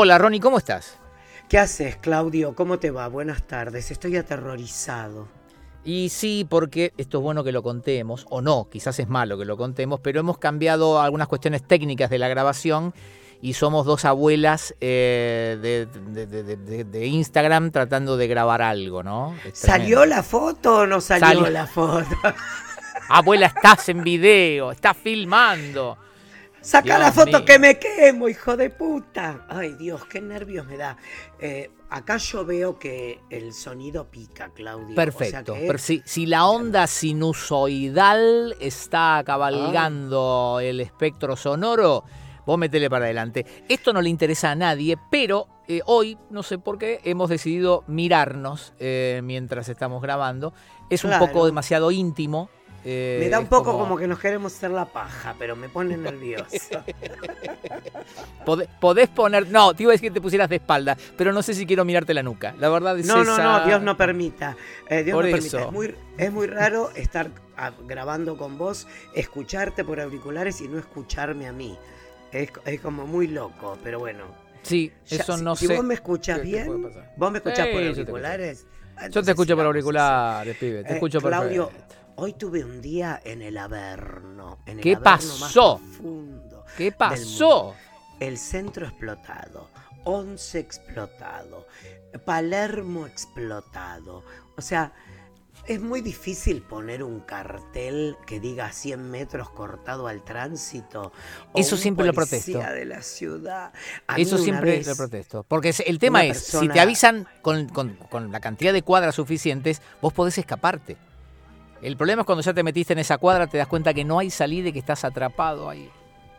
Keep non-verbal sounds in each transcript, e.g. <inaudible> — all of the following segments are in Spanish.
Hola Ronnie, ¿cómo estás? ¿Qué haces, Claudio? ¿Cómo te va? Buenas tardes. Estoy aterrorizado. Y sí, porque esto es bueno que lo contemos, o no, quizás es malo que lo contemos, pero hemos cambiado algunas cuestiones técnicas de la grabación y somos dos abuelas eh, de, Instagram tratando de grabar algo, ¿no? ¿Salió la foto o no salió la foto? Abuela, estás en video, estás filmando. Saca la foto que me quemo, hijo de puta. Ay, Dios, qué nervios me da. Eh, acá yo veo que el sonido pica, Claudio. Perfecto. Pero si, la onda sinusoidal está cabalgando ah. el espectro sonoro, vos metele para adelante. Esto no le interesa a nadie, pero eh, hoy, no sé por qué, hemos decidido mirarnos eh, mientras estamos grabando. Es un poco demasiado íntimo me da un poco como... que nos queremos hacer la paja, pero me pone <laughs> nervioso. <laughs> Podés poner. No, te iba a decir que te pusieras de espalda, pero no sé si quiero mirarte la nuca. La verdad es No, no, no, Dios no permita. Eh, Dios no permita. Es muy, es muy raro estar grabando con vos, escucharte por auriculares y no escucharme a mí. Es, como muy loco, pero bueno. Sí, eso no sé. Si vos me escuchas bien, vos me escuchás por auriculares. Yo te, escucho por auriculares, pibe. Te eh, escucho Claudio, Hoy tuve un día en el Averno. En el ¿Qué pasó? ¿Qué pasó? El centro explotado, Once explotado, Palermo explotado. O sea, es muy difícil poner un cartel que diga 100 metros cortado al tránsito. Eso siempre lo protesto. de la ciudad. Eso siempre lo protesto. Porque el tema es, si te avisan con, con la cantidad de cuadras suficientes, vos podés escaparte. El problema es cuando ya te metiste en esa cuadra, te das cuenta que no hay salida y que estás atrapado ahí.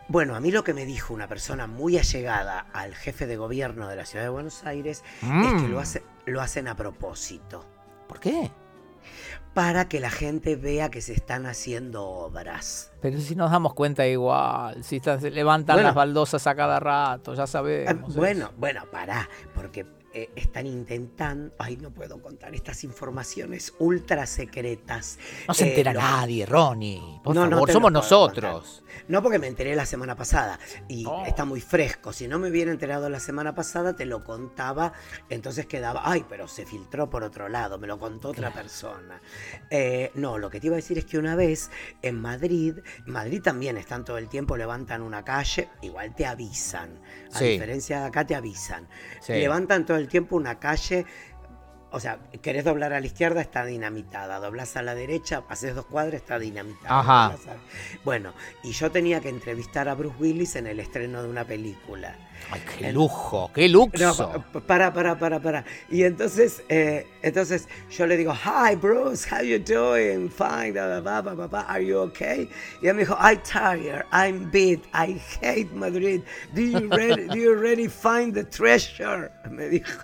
Bueno, a mí lo que me dijo una persona muy allegada al jefe de gobierno de la ciudad de Buenos Aires es que lo, mm. hace, lo hacen a propósito. ¿Por qué? Para que la gente vea que se están haciendo obras. Pero si nos damos cuenta igual, si se levantan las baldosas a cada rato, ya sabemos. Bueno, bueno, pará, porque eh, están intentando, ay, no puedo contar estas informaciones ultra secretas. No se entera eh, nadie, Ronnie. Por favor, somos nosotros. No, porque me enteré la semana pasada y oh. está muy fresco. Si no me hubiera enterado la semana pasada, te lo contaba, entonces quedaba, ay, pero se filtró por otro lado, me lo contó otra persona. Eh, no, lo que te iba a decir es que una vez en Madrid, en Madrid también están todo el tiempo, levantan una calle, igual te avisan. A diferencia de acá, te avisan. Levantan todo el tiempo una calle o sea, querés doblar a la izquierda, está dinamitada. Doblás a la derecha, haces dos cuadras, está dinamitada. Ajá. Bueno, y yo tenía que entrevistar a Bruce Willis en el estreno de una película. Ay, qué lujo, qué lujo. para, para, para, para. Y entonces, eh, entonces yo le digo, hi Bruce, how you doing? Fine, are you okay? Y él me dijo, I'm tired, I'm beat, I hate Madrid. Do you ready, do you really find the treasure? <laughs> Me dijo.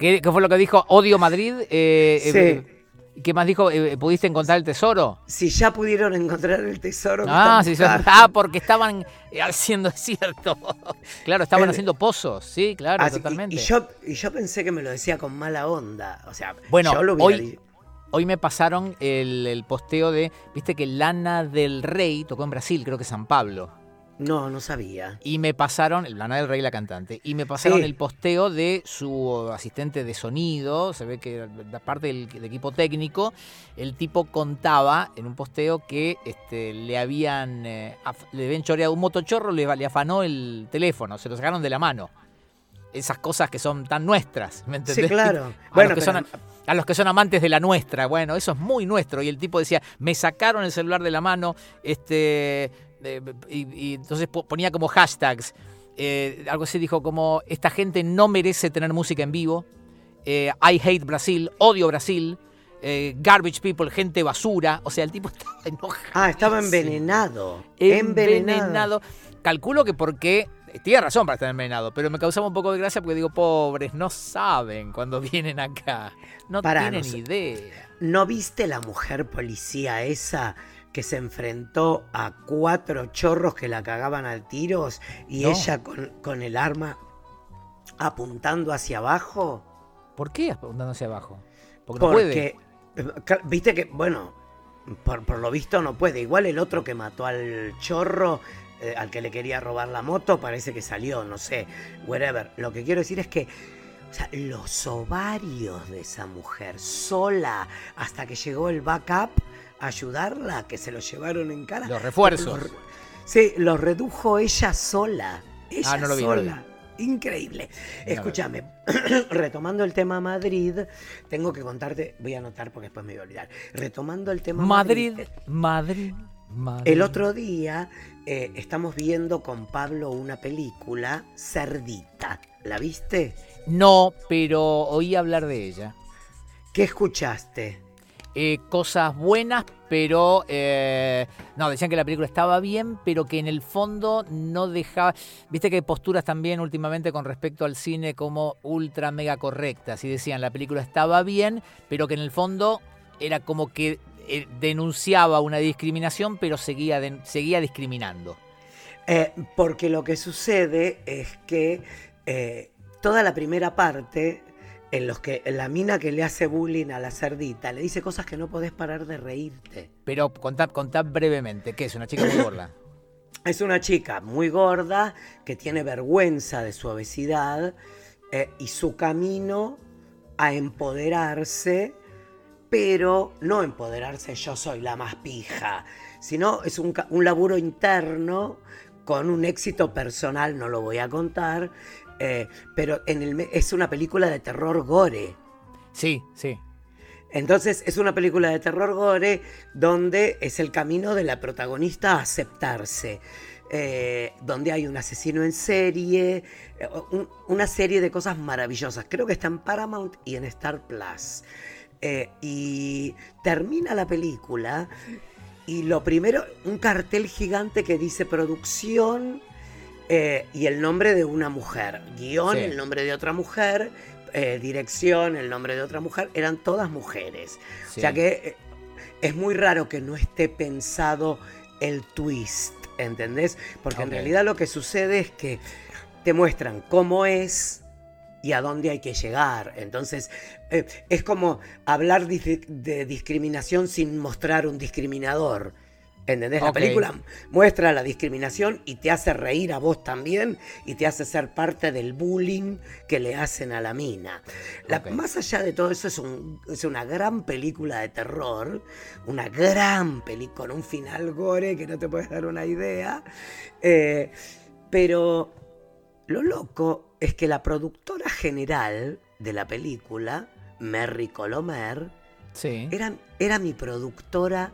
¿Qué, fue lo que dijo? Odio Madrid. Eh, sí. Eh, ¿Qué más dijo? Eh, ¿Pudiste encontrar el tesoro? Si ya pudieron encontrar el tesoro. Ah, sí, ah, porque estaban haciendo, cierto. <laughs> claro, estaban haciendo pozos, sí, claro, totalmente. Y, yo, y yo pensé que me lo decía con mala onda. O sea, bueno, yo lo hoy, hoy me pasaron el, el posteo de, viste que Lana del Rey tocó en Brasil, creo que San Pablo. No, no sabía. Y me pasaron, Lana del Rey, la cantante, y me pasaron el posteo de su asistente de sonido, se ve que parte del, equipo técnico, el tipo contaba en un posteo que este, le habían, eh, le habían choreado un motochorro, le, le afanó el teléfono, se lo sacaron de la mano esas cosas que son tan nuestras, ¿me entendés? Sí, claro. <laughs> A, bueno, los que son, a los que son amantes de la nuestra, bueno, eso es muy nuestro. Y el tipo decía, me sacaron el celular de la mano, este, y, entonces ponía como hashtags. Eh, algo así dijo como, esta gente no merece tener música en vivo. Eh, I hate Brasil, odio Brasil. Eh, garbage people, gente basura. O sea, el tipo <laughs> estaba enojado. Ah, estaba envenenado. Envenenado. Calculo que porque tiene razón para estar envenenado, pero me causaba un poco de gracia porque digo, pobres, no saben cuando vienen acá. No tienen idea. ¿No viste la mujer policía esa que se enfrentó a cuatro chorros que la cagaban al tiros y ella con, el arma apuntando hacia abajo. ¿Por qué apuntando hacia abajo? Porque, no puede. viste que, bueno, por, lo visto no puede. Igual el otro que mató al chorro eh, al que le quería robar la moto, parece que salió, no sé, whatever. Lo que quiero decir es que o sea, los ovarios de esa mujer sola hasta que llegó el backup ayudarla, que se lo llevaron en cara. Los refuerzos. sí, los redujo ella sola. Ella ah, no lo vi, sola. Increíble. Escúchame, <clears throat> retomando el tema Madrid, tengo que contarte, voy a anotar porque después me voy a olvidar. Retomando el tema Madrid. Madrid, Madrid. El otro día eh, estamos viendo con Pablo una película, Cerdita. ¿La viste? No, pero oí hablar de ella. ¿Qué escuchaste? Eh, cosas buenas, pero eh, no, decían que la película estaba bien, pero que en el fondo no dejaba. Viste que hay posturas también últimamente con respecto al cine como ultra mega correctas. Y decían la película estaba bien, pero que en el fondo era como que eh, denunciaba una discriminación, pero seguía, seguía discriminando. porque lo que sucede es que toda la primera parte en los que la mina que le hace bullying a la cerdita le dice cosas que no podés parar de reírte. Pero contá, brevemente, ¿qué es? ¿Una chica muy <coughs> gorda? es una chica muy gorda que tiene vergüenza de su obesidad eh, y su camino a empoderarse, pero no empoderarse yo soy la más pija, sino es un, un laburo interno con un éxito personal, no lo voy a contar, eh, pero en el, es una película de terror gore. Sí, sí. Entonces es una película de terror gore donde es el camino de la protagonista a aceptarse. Eh, donde hay un asesino en serie, eh, una serie de cosas maravillosas. Creo que está en Paramount y en Star Plus. y termina la película y lo primero, un cartel gigante que dice producción eh, y el nombre de una mujer. Guión, el nombre de otra mujer. Eh, dirección, el nombre de otra mujer. Eran todas mujeres. O sea que eh, es muy raro que no esté pensado el twist, ¿entendés? Porque en realidad lo que sucede es que te muestran cómo es y a dónde hay que llegar. Entonces, es como hablar de discriminación sin mostrar un discriminador. ¿Entendés? La película muestra la discriminación y te hace reír a vos también y te hace ser parte del bullying que le hacen a la mina. Más allá de todo eso, es, es, una gran película de terror, una gran película con un final gore que no te puedes dar una idea. Eh, pero lo loco es que la productora general de la película, Merry Colomer, era, era mi productora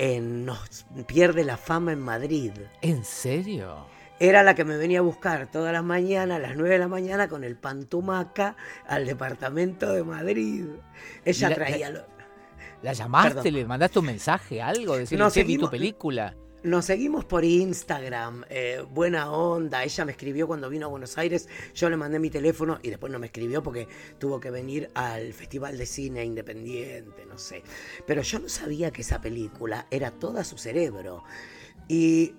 en Nos pierde la fama en Madrid. ¿En serio? Era la que me venía a buscar todas las mañanas, a las 9 de la mañana, con el pantumaca al departamento de Madrid. Ella traía... La, la llamaste? ¿Le mandaste un mensaje, algo? Decirle, no, vi tu película. Nos seguimos por Instagram, eh, buena onda. Ella me escribió cuando vino a Buenos Aires, yo le mandé mi teléfono y después no me escribió porque tuvo que venir al Festival de Cine Independiente, no sé. Pero yo no sabía que esa película era toda su cerebro. Y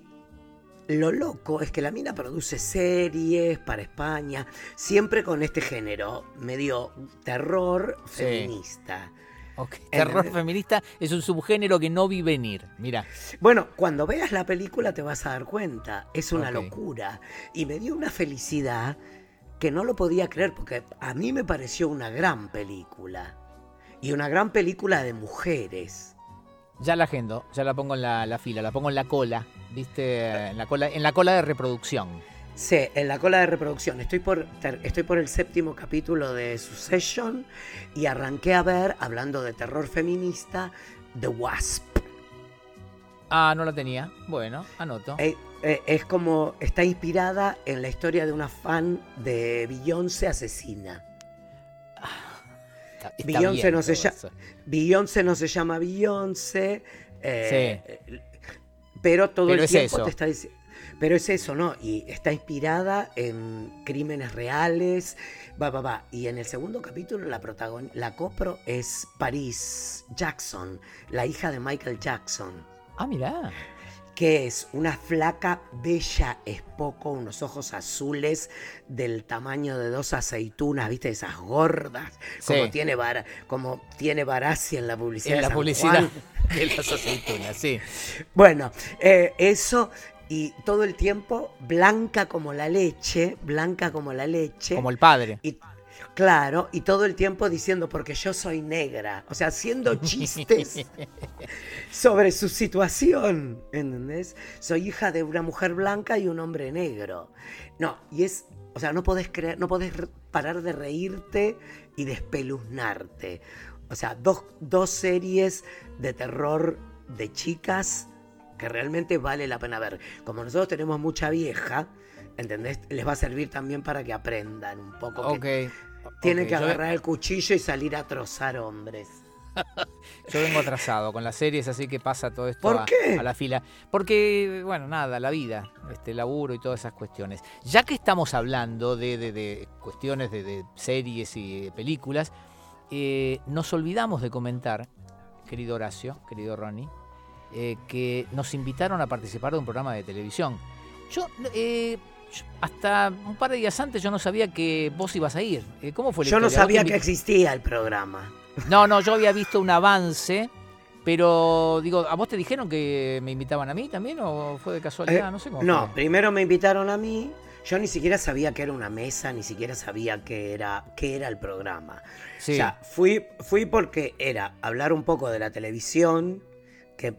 lo loco es que la mina produce series para España, siempre con este género, medio terror feminista. <laughs> Terror feminista es un subgénero que no vi venir. Mira. Bueno, cuando veas la película te vas a dar cuenta. Es una locura. Y me dio una felicidad que no lo podía creer porque a mí me pareció una gran película. Y una gran película de mujeres. Ya la agendo, ya la pongo en la, la fila, la pongo en la cola, ¿viste? En la cola, en la cola de reproducción. Sí, en la cola de reproducción. Estoy por, estoy por el séptimo capítulo de Succession y arranqué a ver, hablando de terror feminista, The Wasp. Ah, no la tenía. Bueno, anoto. Eh, eh, es como, está inspirada en la historia de una fan de Beyoncé asesina. Beyoncé, no se llama, Beyoncé no se llama Beyoncé. Eh, sí. Pero todo el tiempo te está diciendo pero es eso, ¿no? Y está inspirada en crímenes reales, va, va, va. Y en el segundo capítulo la, la copro es Paris Jackson, la hija de Michael Jackson. Ah, mira que es una flaca, bella, es poco, unos ojos azules del tamaño de dos aceitunas, ¿viste? Esas gordas, como tiene como tiene Barassi en la publicidad. En la publicidad <laughs> de las aceitunas, sí. Bueno, eh, eso y todo el tiempo blanca como la leche, blanca como la leche. Como el padre. Y, claro, y todo el tiempo diciendo, porque yo soy negra, o sea, haciendo chistes <laughs> sobre su situación, ¿entendés? Soy hija de una mujer blanca y un hombre negro. No, y es, o sea, no podés creer, no podés parar de reírte y despeluznarte. O sea, dos, dos series de terror de chicas que realmente vale la pena ver. Como nosotros tenemos mucha vieja, ¿entendés? Les va a servir también para que aprendan un poco. Ok. tienen que yo- agarrar el cuchillo y salir a trozar hombres. <laughs> Yo vengo atrasado con las series, así que pasa todo esto ¿Por a, qué? a la fila. Porque, bueno, nada, la vida, este laburo y todas esas cuestiones. Ya que estamos hablando de, de- de cuestiones de, de series y películas, eh, nos olvidamos de comentar, querido Horacio, querido Ronnie, eh, que nos invitaron a participar de un programa de televisión. Yo, eh, yo- hasta un par de días antes yo no sabía que vos ibas a ir. Eh, ¿Cómo fue la Yo no sabía que existía el programa. no, no, yo había visto un avance, pero digo, ¿a vos te dijeron que me invitaban a mí también o fue de casualidad? Eh, no sé cómo. No, fue. primero me invitaron a mí. Yo ni siquiera sabía que era una mesa, ni siquiera sabía que era, qué era el programa. Sí. O sea, fui, fui porque era hablar un poco de la televisión que,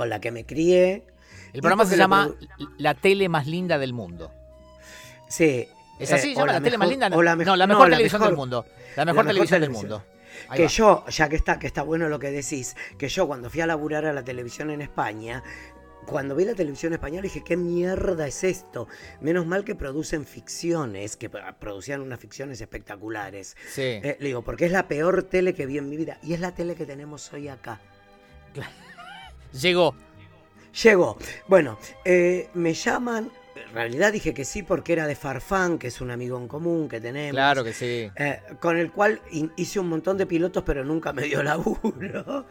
con la que me crié. el programa se llama La tele más linda del mundo. Sí. ¿Es así? eh, ¿Se llama la, tele más linda? la no, mejor- la no, mejor la televisión mejor- del mundo. La mejor mejor televisión del mundo. Ahí que va. yo, ya que está, que está bueno lo que decís, que yo cuando fui a laburar a la televisión en España, cuando vi la televisión española dije, ¿qué mierda es esto? Menos mal que producen ficciones, que producían unas ficciones espectaculares. Sí. Eh, le digo, porque es la peor tele que vi en mi vida. Y es la tele que tenemos hoy acá. Llegó. Llegó. Bueno, eh, me llaman. En realidad dije que sí porque era de Farfán, que es un amigo en común que tenemos. Claro que sí. Eh, con el cual hice un montón de pilotos, pero nunca me dio <laughs> laburo.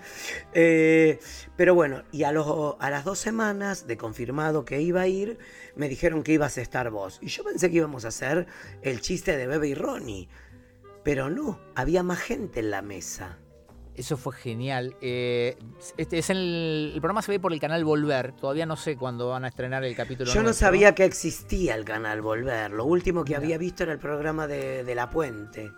Eh, pero bueno, y a, los, a las dos semanas de confirmado que iba a ir, me dijeron que ibas a estar vos. Y yo pensé que íbamos a hacer el chiste de Bebe y Ronnie. Pero no, había más gente en la mesa. Eso fue genial. Eh, este es el, el programa se ve por el canal Volver. Todavía no sé cuándo van a estrenar el capítulo. Yo no nuestro. sabía que existía el canal Volver. Lo último que Mira. había visto era el programa de, de La Puente.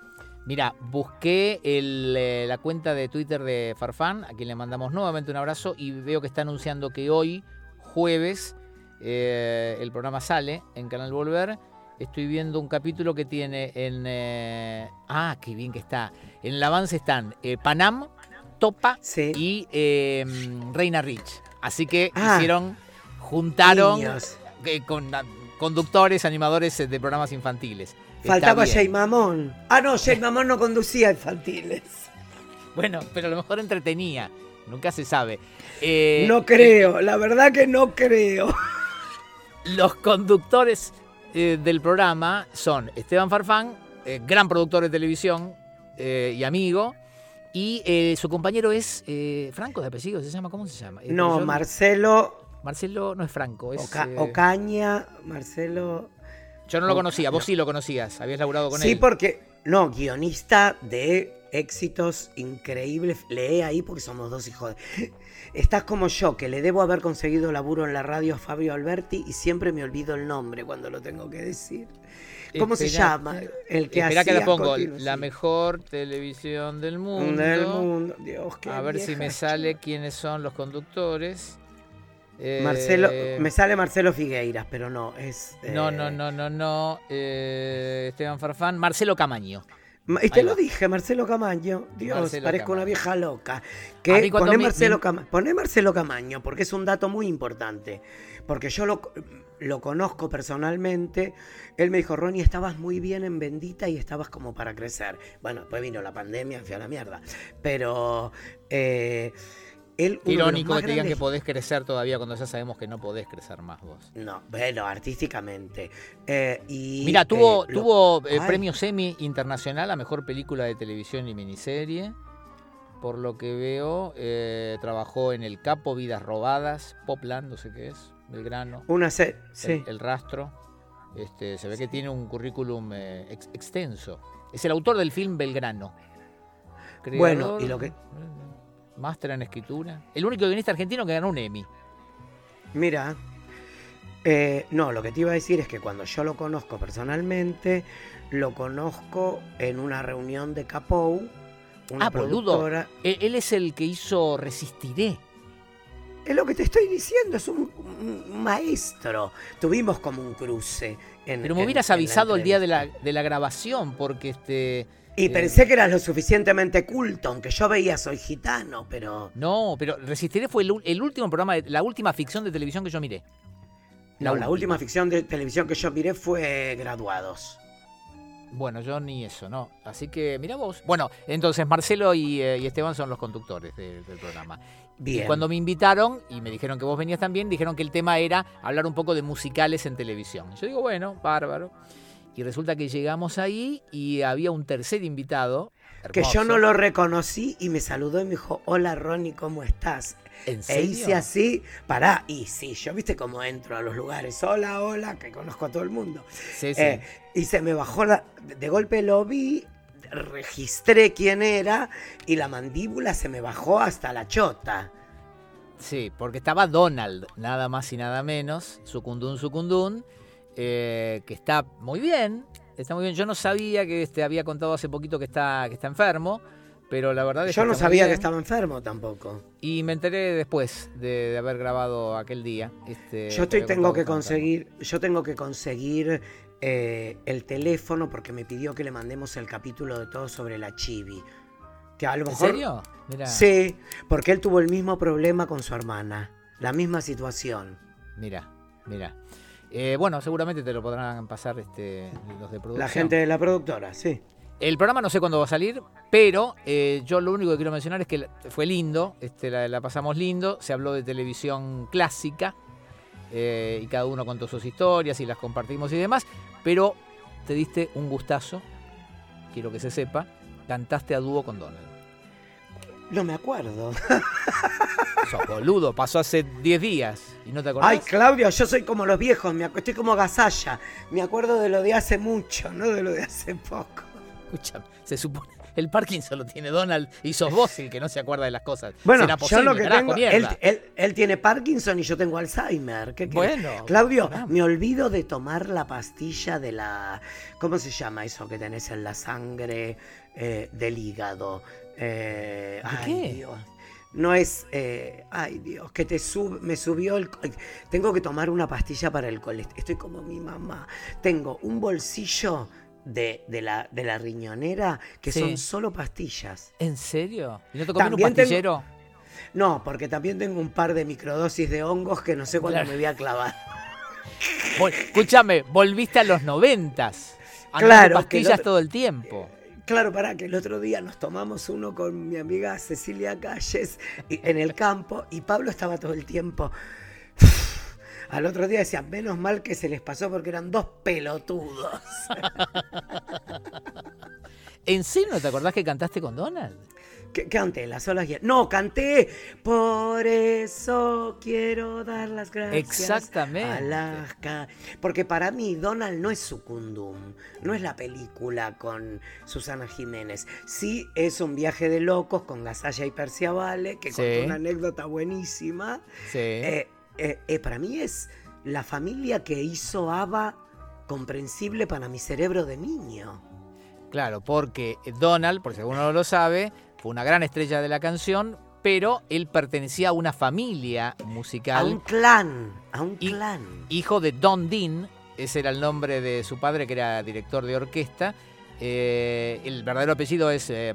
Mira, busqué el, eh, la cuenta de Twitter de Farfán, a quien le mandamos nuevamente un abrazo, y veo que está anunciando que hoy, jueves, eh, el programa sale en Canal Volver. Estoy viendo un capítulo que tiene en... eh, ah, qué bien que está. En el avance están eh, Panam, Topa Sí. y eh, Reina Rich. Así que Ah. hicieron, juntaron con ah, conductores, animadores de programas infantiles. Faltaba. Jay Mamón. Ah, no, Jay <laughs> Mamón no conducía infantiles. Bueno, pero a lo mejor entretenía. Nunca se sabe. Eh, no creo, la verdad que no creo. Los conductores eh, del programa son Esteban Farfán, eh, gran productor de televisión eh, y amigo. Y su compañero es Franco de apellido, ¿se llama? ¿Cómo se llama? No, yo- Marcelo Marcelo no es Franco, es. Oca- Ocaña, Marcelo. yo no lo conocía, vos no. sí lo conocías, habías laburado con sí, él. porque. No, guionista de éxitos increíbles. Lee ahí porque somos dos hijos de. Estás como yo, que le debo haber conseguido laburo en la radio a Fabio Alberti y siempre me olvido el nombre cuando lo tengo que decir. ¿Cómo se llama? El que Espera que la pongo. La mejor televisión del mundo. del mundo. Dios, qué A ver si me sale quiénes son los conductores. Eh, Marcelo, me sale Marcelo Figueiras, pero no, es. No, eh, no, no, no, no. eh, Esteban Farfán. Marcelo Camaño. Y te lo dije, Marcelo Camaño. Dios, Marcelo parezco Camaño. una vieja loca. Que poné mi- Marcelo, mi- Cama- poné Marcelo Camaño, porque es un dato muy importante. Porque yo lo, lo conozco personalmente. Él me dijo, Ronnie, estabas muy bien en Bendita y estabas como para crecer. Bueno, después vino la pandemia, fui a la mierda. Pero eh, él... Irónico que te digan que podés crecer todavía cuando ya sabemos que no podés crecer más vos. No, bueno, artísticamente. Eh, y, Mira, tuvo, eh, lo- tuvo eh, premio Semi Internacional a Mejor Película de Televisión y Miniserie. Por lo que veo, trabajó en El Capo, Vidas Robadas, Popland, no sé qué es, Belgrano, Una se- el, sí. El Rastro. Este, se ve que tiene un currículum ex- extenso. Es el autor del film Belgrano. Bueno, y lo que- Máster en escritura. El único guionista argentino que ganó un Emmy. Mira, Eh, no, lo que te iba a decir es que cuando yo lo conozco personalmente, lo conozco en una reunión de Capou. Una ah, boludo. Él, él es el que hizo Resistiré. Es lo que te estoy diciendo, es un, maestro. Tuvimos como un cruce. En, Pero me hubieras avisado el día de la, de la grabación, porque este. Y eh, pensé que eras lo suficientemente culto, aunque yo veía Soy Gitano, pero. No, pero Resistiré fue el, último programa, la última ficción de televisión que yo miré. no, la última ficción de televisión que yo miré fue Graduados. Bueno, yo ni eso, ¿no? Así que mira vos. Bueno, entonces Marcelo y, eh, Esteban son los conductores del programa. Bien. Y cuando me invitaron y me dijeron que vos venías también, dijeron que el tema era hablar un poco de musicales en televisión. Yo digo, bueno, bárbaro. Y resulta que llegamos ahí y había un tercer invitado. Que yo no lo reconocí y me saludó y me dijo, hola Ronnie, ¿cómo estás? ¿En serio? E hice así, pará, y sí, yo viste cómo entro a los lugares, hola, hola, que conozco a todo el mundo. Sí, sí. Eh, y se me bajó la, de golpe lo vi, registré quién era y la mandíbula se me bajó hasta la chota. Sí, porque estaba Donald, nada más y nada menos, Sucundún Sucundún, eh, que está muy bien, está muy bien. Yo no sabía que este, había contado hace poquito que está, que está enfermo. Pero la verdad es Yo no sabía que estaba enfermo tampoco. Y me enteré después de, haber grabado aquel día. Este, yo estoy, tengo que conseguir, yo tengo que conseguir eh, el teléfono porque me pidió que le mandemos el capítulo de todo sobre la chibi. Que a lo mejor, ¿En serio? Sí, porque él tuvo el mismo problema con su hermana, la misma situación. Mira, mira. Eh, bueno, seguramente te lo podrán pasar este, los de producción. La gente de la productora, sí. El programa no sé cuándo va a salir, pero eh, yo lo único que quiero mencionar es que fue lindo, este, la, pasamos lindo, se habló de televisión clásica eh, y cada uno contó sus historias y las compartimos y demás, pero te diste un gustazo, quiero que se sepa, cantaste a dúo con Donald. No me acuerdo. <laughs> Sos boludo, pasó hace 10 días y no te acordás. Ay, Claudio, yo soy como los viejos, me estoy como Gasalla. Me acuerdo de lo de hace mucho, no de lo de hace poco. Escucha, se supone. El Parkinson lo tiene Donald y sos vos el que no se acuerda de las cosas. Bueno, yo lo que tengo, él, tiene Parkinson y yo tengo Alzheimer. ¿Qué, bueno. Claudio, me olvido de tomar la pastilla de la. ¿Cómo se llama eso que tenés en la sangre eh, del hígado? Eh, ay, Dios. No es, eh, ay Dios, que te sub, me subió el... Tengo que tomar una pastilla para el colesterol. Estoy como mi mamá. Tengo un bolsillo de, la, de la riñonera que son solo pastillas. ¿En serio? ¿Y no te un pastillero? No, porque también tengo un par de microdosis de hongos que no sé cuándo me voy a clavar. escúchame, volviste a los noventas. Claro. pastillas todo el tiempo. Claro, para que el otro día nos tomamos uno con mi amiga Cecilia Calles en el campo y Pablo estaba todo el tiempo. Al otro día decía, menos mal que se les pasó porque eran dos pelotudos. <laughs> ¿En serio no te acordás que cantaste con Donald? ¿Qué, canté? Las olas No, canté. Por eso quiero dar las gracias. Exactamente. Alaska. Porque para mí Donald no es Sucundum. No es la película con Susana Jiménez. Sí es un viaje de locos con Gasalla y Persia Vale, que contó una anécdota buenísima. Sí. Eh, eh, eh, para mí es la familia que hizo Ava comprensible para mi cerebro de niño. Claro, porque Donald, por si alguno no lo sabe, fue una gran estrella de la canción, pero él pertenecía a una familia musical. A un clan, a un clan. Hijo de Don Dean, ese era el nombre de su padre, que era director de orquesta. Eh, el verdadero apellido es eh,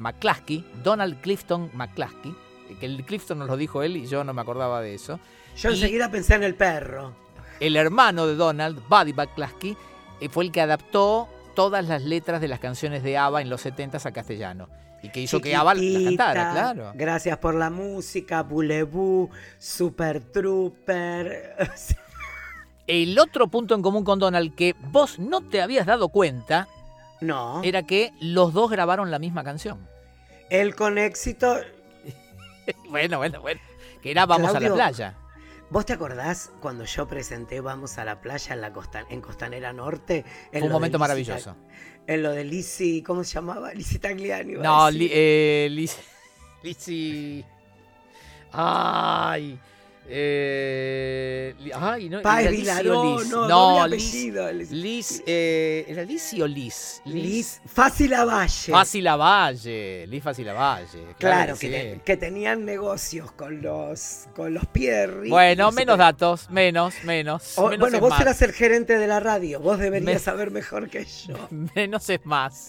Donald Clifton McCluskey, que el Clifton nos lo dijo él y yo no me acordaba de eso. Yo enseguida pensé en el perro. El hermano de Donald, Buddy McCluskey, eh, fue el que adaptó todas las letras de las canciones de ABBA en los 70 a castellano. Y que hizo que ABBA la cantara, claro. Gracias por la música, Boulevou, Super Trooper. <laughs> El otro punto en común con Donald que vos no te habías dado cuenta no. era que los dos grabaron la misma canción. Él con éxito. <laughs> bueno, bueno, bueno. Que era Vamos a la playa. ¿Vos te acordás cuando yo presenté Vamos a la playa en, la en Costanera Norte? Fue un momento maravilloso. En lo de Lizzie, ¿cómo se llamaba? Lizzie Tagliani. No, li, eh, Lizzie, <laughs> Ay. Eh, no, Páez Liz Vilaró, o Liz. no, no doble Liz, apellido. Liz, eh, ¿era Liz o Liz? Liz Fácil Lavalle. Fácil Lavalle, Liz Fácil Lavalle. Claro, que, te- que tenían negocios con los, con los Pierri. Bueno, No menos datos, menos, menos. O- menos bueno, vos más. eras el gerente de la radio, vos deberías Me- saber mejor que yo. <laughs> Menos es más.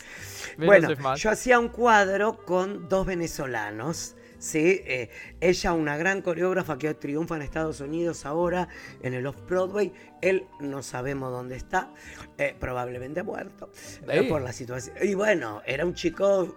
Menos bueno, es más. yo hacía un cuadro con dos venezolanos. ¿Sí? Eh, ella, una gran coreógrafa que triunfa en Estados Unidos ahora en el Off-Broadway. Él no sabemos dónde está, eh, probablemente muerto eh, por la situación. Y bueno, era un chico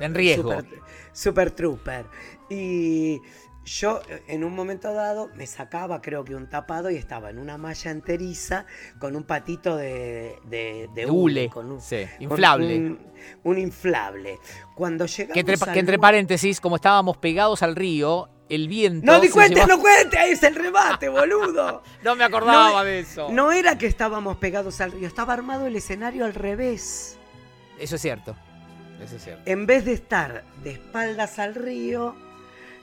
En riesgo. Super, super trooper. Y yo eh, en un momento dado me sacaba creo que un tapado y estaba en una malla enteriza con un patito de, de, hule, con un, sí, con inflable. Un, un inflable. Cuando llegamos Que entre, al que entre lugar- paréntesis, como estábamos pegados al río, el viento. No di se cuenta, llevaba- no cuente, ahí es el remate, <laughs> boludo. No me acordaba No, de eso. No era que estábamos pegados al río, estaba armado el escenario al revés. Eso es cierto. Eso es cierto. en vez de estar de espaldas al río,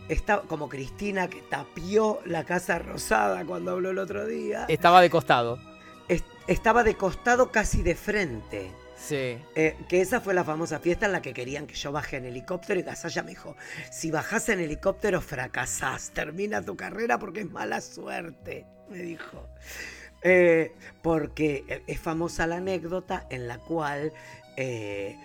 estaba como Cristina que tapió la Casa Rosada cuando habló el otro día, Estaba de costado. es- estaba de costado casi de frente. Sí. Eh, que esa fue la famosa fiesta en la que querían que yo baje en helicóptero y Gasalla me dijo, si bajás en helicóptero fracasás, termina tu carrera porque es mala suerte, me dijo. Eh, porque es famosa la anécdota en la cual eh,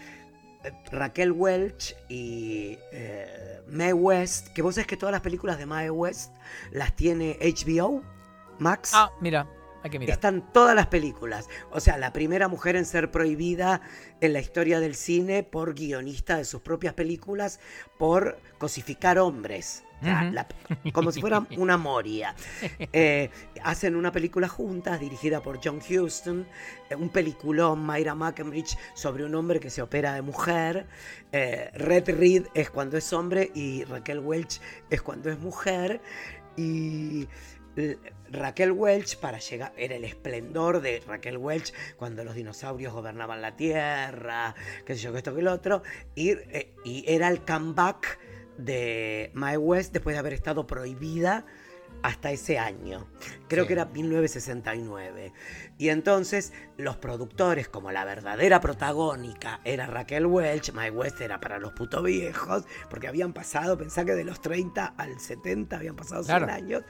Raquel Welch y eh, Mae West, que vos sabés que todas las películas de Mae West las tiene HBO, Max. Ah, mira, hay que mirar. Están todas las películas. O sea, la primera mujer en ser prohibida en la historia del cine por guionista de sus propias películas por cosificar hombres. O sea, Ujú. la- como si fuera una moria. <laughs> Eh, hacen una película juntas dirigida por John Huston, eh, un peliculón, Myra Mackenbridge, sobre un hombre que se opera de mujer. Eh, Red Reed es cuando es hombre y Raquel Welch es cuando es mujer. Y Raquel Welch para llegar era el esplendor de Raquel Welch cuando los dinosaurios gobernaban la tierra, qué sé yo, que esto que el otro, y, eh, y era el comeback de Mae West después de haber estado prohibida hasta ese año. Creo Sí. que era 1969. Y entonces los productores, como la verdadera protagónica era Raquel Welch, Mae West era para los putos viejos, porque habían pasado, pensá que de los 30 al 70 habían pasado 100 Claro. años,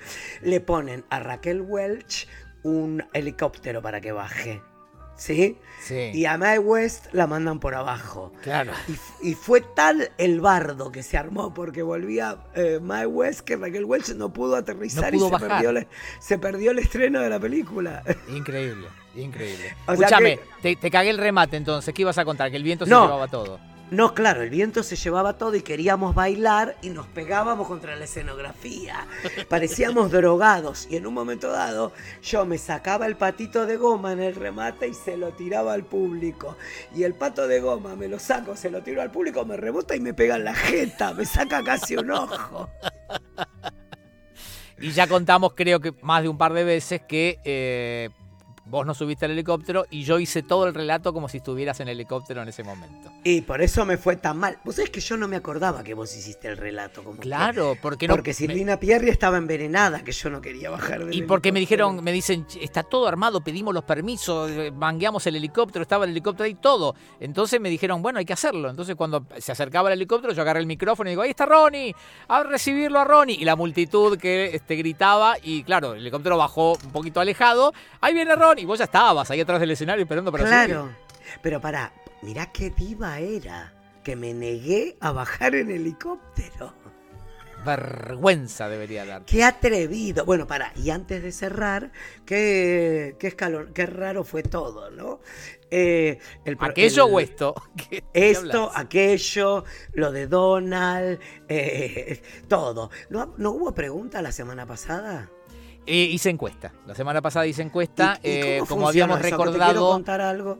le ponen a Raquel Welch un helicóptero para que baje. ¿Sí? Sí. Y a Mae West la mandan por abajo. Claro. Y, fue tal el bardo que se armó porque volvía eh, Mae West que Raquel Welch no pudo aterrizar No pudo y se perdió, el, se perdió el estreno de la película. <laughs> Increíble, increíble. Escúchame, que- te, te cagué el remate entonces. ¿Qué ibas a contar? Que el viento se No. llevaba todo. No, claro, el viento se llevaba todo y queríamos bailar y nos pegábamos contra la escenografía. Parecíamos <laughs> drogados y en un momento dado yo me sacaba el patito de goma en el remate y se lo tiraba al público. Y el pato de goma me lo saco, se lo tiro al público, me rebota y me pega en la jeta, me saca casi un ojo. <laughs> Y ya contamos, creo que más de un par de veces, que eh, vos no subiste al helicóptero y yo hice todo el relato como si estuvieras en el helicóptero en ese momento. Y por eso me fue tan mal. Vos sabés que yo no me acordaba que vos hiciste el relato como que- Claro, porque no. Porque me- Silvina Pierri estaba envenenada, que yo no quería bajar del Y porque me dijeron, me dicen, "Ch, está todo armado, pedimos los permisos, eh, mangueamos el helicóptero, estaba el helicóptero ahí todo. Entonces me dijeron, bueno, hay que hacerlo. Entonces cuando se acercaba el helicóptero, yo agarré el micrófono y digo, ahí está Ronnie, a recibirlo a Ronnie. Y la multitud que este, gritaba, y claro, el helicóptero bajó un poquito alejado, ahí viene Ronnie. Y vos ya estabas ahí atrás del escenario esperando para subir. Claro. Pero pará, mirá qué diva era. Que me negué a bajar en helicóptero. Vergüenza debería dar. Qué atrevido. Bueno, pará, y antes de cerrar, qué, qué, escalor- qué raro fue todo, ¿no? Eh, el ¿Aquello el- o esto? <laughs> ¿Qué- qué Esto, aquello, lo de Donald, eh, todo. ¿No, ¿No hubo pregunta la semana pasada? Eh, hice encuesta. La semana pasada hice encuesta. ¿Y- y eh, cómo como habíamos eso? Que Te quiero recordado. contar algo.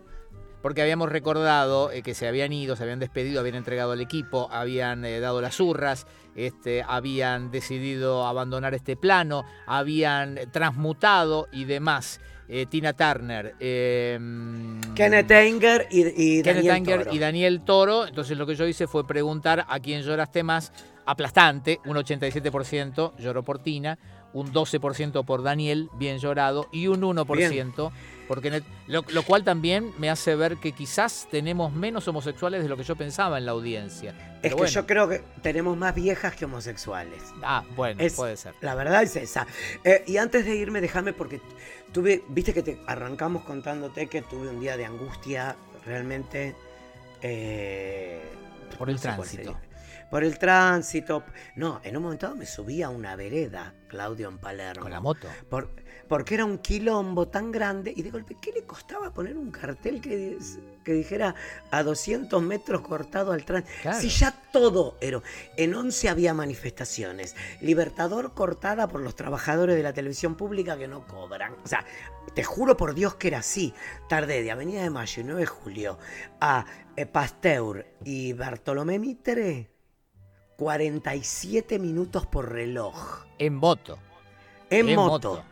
porque habíamos recordado eh, que se habían ido, se habían despedido, habían entregado al equipo, habían eh, dado las urras, este, habían decidido abandonar este plano, habían transmutado y demás. eh, Tina Turner, eh, Kenneth Anger y, Daniel Toro. y Daniel Toro. Entonces lo que yo hice fue preguntar a quién lloraste más. Aplastante, un 87% lloró por Tina, un 12% por Daniel, bien llorado, y un 1% porque lo, cual también me hace ver que quizás tenemos menos homosexuales de lo que yo pensaba en la audiencia. es que yo creo que tenemos más viejas que homosexuales. Ah, bueno, puede ser. La verdad es esa. Eh, y antes de irme, déjame porque tuve, viste que te arrancamos contándote que tuve un día de angustia realmente... Eh, por el tránsito por el tránsito. No, en un momento me subí a una vereda, Claudio en Palermo. Con la moto. Por, porque era un quilombo tan grande y de golpe, ¿qué le costaba poner un cartel que, que dijera a 200 metros cortado al tránsito? Si ya todo era. En 11 había manifestaciones. Libertador cortada por los trabajadores de la televisión pública que no cobran. O sea, te juro por Dios que era así. Tardé de Avenida de Mayo y 9 de Julio a eh, Pasteur y Bartolomé Mitre 47 minutos por reloj. En moto. En, moto.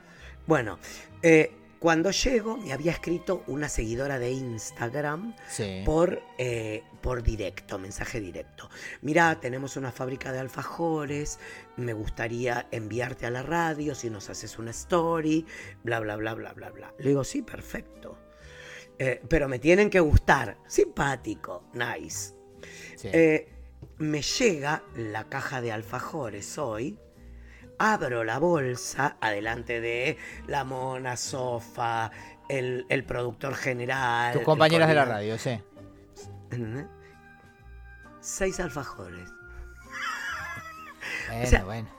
Bueno, eh, cuando llego me había escrito una seguidora de Instagram por, eh, por directo, mensaje directo. Mira, tenemos una fábrica de alfajores, me gustaría enviarte a la radio si nos haces una story, bla, bla, bla, bla, bla, bla. Le digo, sí, perfecto. Eh, pero me tienen que gustar. Simpático, nice. Sí me llega la caja de alfajores hoy, abro la bolsa, adelante de la mona, Sofa, el, productor general. Tus compañeras de la radio, sí. Seis alfajores. Bueno, bueno.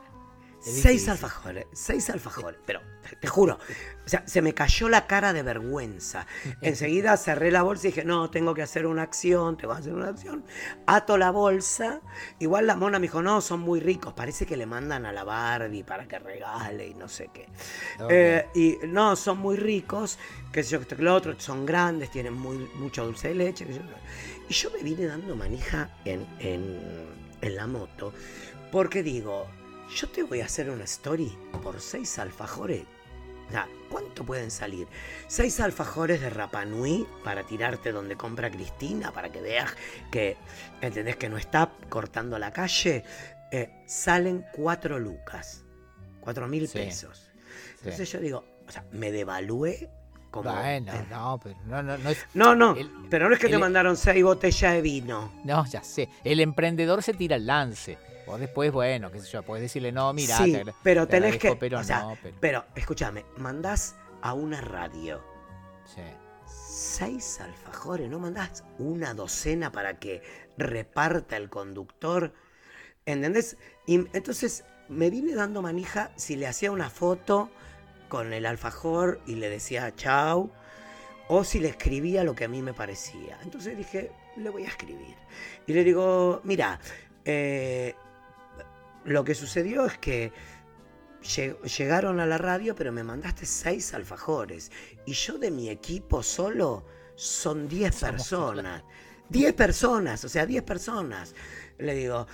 Seis alfajores, seis alfajores, pero te juro, o sea, se me cayó la cara de vergüenza. Enseguida cerré la bolsa y dije, no, tengo que hacer una acción, tengo que hacer una acción. Ato la bolsa, igual la mona me dijo, no, son muy ricos, parece que le mandan a la Barbie para que regale y no sé qué. Eh, y no, son muy ricos, que sé yo, que lo otro, son grandes, tienen muy, mucho dulce de leche. y yo me vine dando manija en, en, en la moto, porque digo, yo te voy a hacer una story por seis alfajores. Sea, ¿cuánto pueden salir? Seis alfajores de Rapanui para tirarte donde compra Cristina, para que veas que, ¿entendés? Que no está cortando la calle. Eh, salen cuatro lucas, cuatro mil pesos. Entonces yo digo, o sea, me devalué como... Bueno, no, pero no, no, no, no, no pero no es que te mandaron seis botellas de vino. No, ya sé. El emprendedor se tira el lance después, bueno, qué sé yo, puedes decirle, no, mira, sí, pero tenés que. Pero, no, pero... escúchame, mandás a una radio. Sí. Seis alfajores, ¿no mandás una docena para que reparta el conductor? ¿Entendés? Y entonces me vine dando manija si le hacía una foto con el alfajor y le decía chau, o si le escribía lo que a mí me parecía. Entonces dije, le voy a escribir. Y le digo, mira, eh, lo que sucedió es que llegaron a la radio, pero me mandaste seis alfajores. Y yo de mi equipo solo son diez personas. Diez personas, o sea, diez personas. Le digo,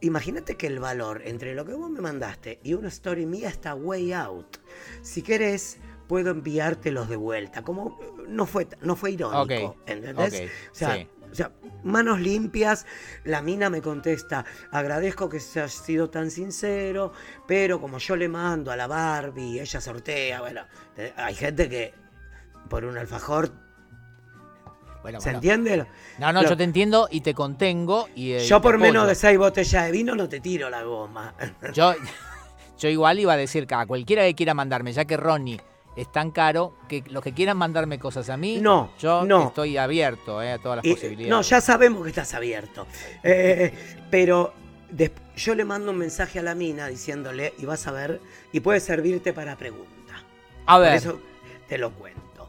imagínate que el valor entre lo que vos me mandaste y una story mía está way out. Si querés, puedo enviártelos de vuelta. Como no fue, no fue irónico, ¿entendés? O sea, o sea, manos limpias, la mina me contesta, agradezco que seas sido tan sincero, pero como yo le mando a la Barbie, ella sortea, bueno, hay gente que por un alfajor... Bueno, ¿Se entiende? No, no, yo te entiendo y te contengo. Y, eh, yo por menos de seis botellas de vino no te tiro la goma. Yo, <laughs> yo igual iba a decir que a cualquiera que quiera mandarme, ya que Ronnie es tan caro que los que quieran mandarme cosas a mí, no, yo no. estoy abierto eh, a todas las posibilidades. No, ya sabemos que estás abierto. Eh, pero yo le mando un mensaje a la mina diciéndole, y vas a ver, y puede servirte para pregunta. A ver. Por eso te lo cuento.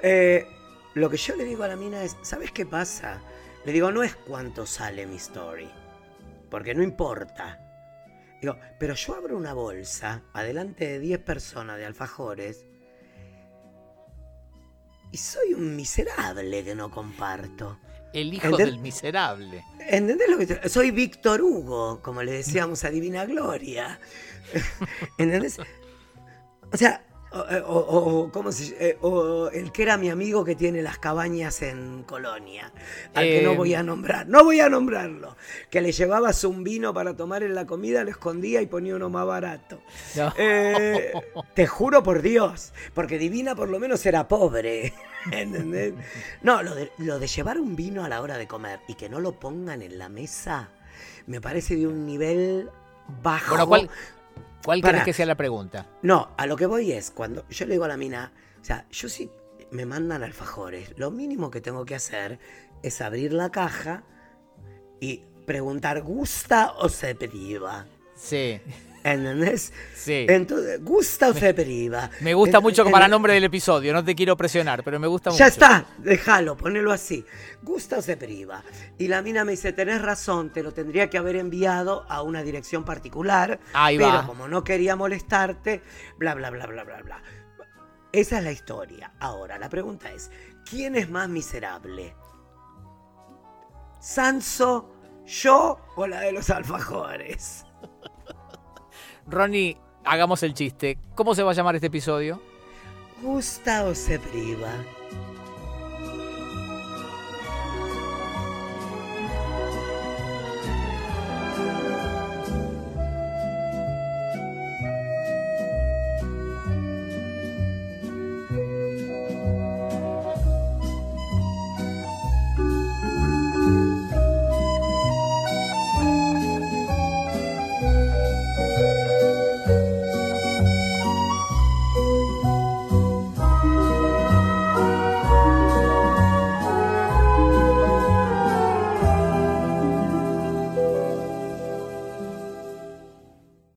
Eh, lo que yo le digo a la mina es, ¿sabes qué pasa? Le digo, no es cuánto sale mi story, porque no importa. Digo, pero yo abro una bolsa adelante de 10 personas de alfajores y soy un miserable que no comparto. El hijo del miserable. ¿Entendés lo que Soy Víctor Hugo, como le decíamos a Divina Gloria. <laughs> ¿Entendés? O sea, o, ¿cómo se, eh, o, el que era mi amigo que tiene las cabañas en Colonia, al que no voy a nombrar, no voy a nombrarlo, que le llevabas un vino para tomar en la comida, lo escondía y ponía uno más barato. Eh, te juro por Dios, porque Divina por lo menos era pobre. <laughs> ¿entendés? No, lo de, lo de llevar un vino a la hora de comer y que no lo pongan en la mesa, me parece de un nivel bajo. ¿Cuál crees que sea la pregunta? No, a lo que voy es, cuando yo le digo a la mina, o sea, yo sí me mandan alfajores, lo mínimo que tengo que hacer es abrir la caja y preguntar, ¿gusta o se priva? Sí. ¿Entendés? Sí. Entonces, ¿gusta o se priva? Me gusta mucho para el nombre del episodio, no te quiero presionar, pero me gusta mucho. Ya está, déjalo, ponelo así. ¿Gusta o se priva? Y la mina me dice, tenés razón, te lo tendría que haber enviado a una dirección particular. Ahí pero como no quería molestarte, bla, bla, bla, bla, bla, bla. Esa es la historia. Ahora, la pregunta es, ¿quién es más miserable? ¿Sanso, yo o la de los alfajores? Ronnie, hagamos el chiste. ¿Cómo se va a llamar este episodio? Gusta o se priva.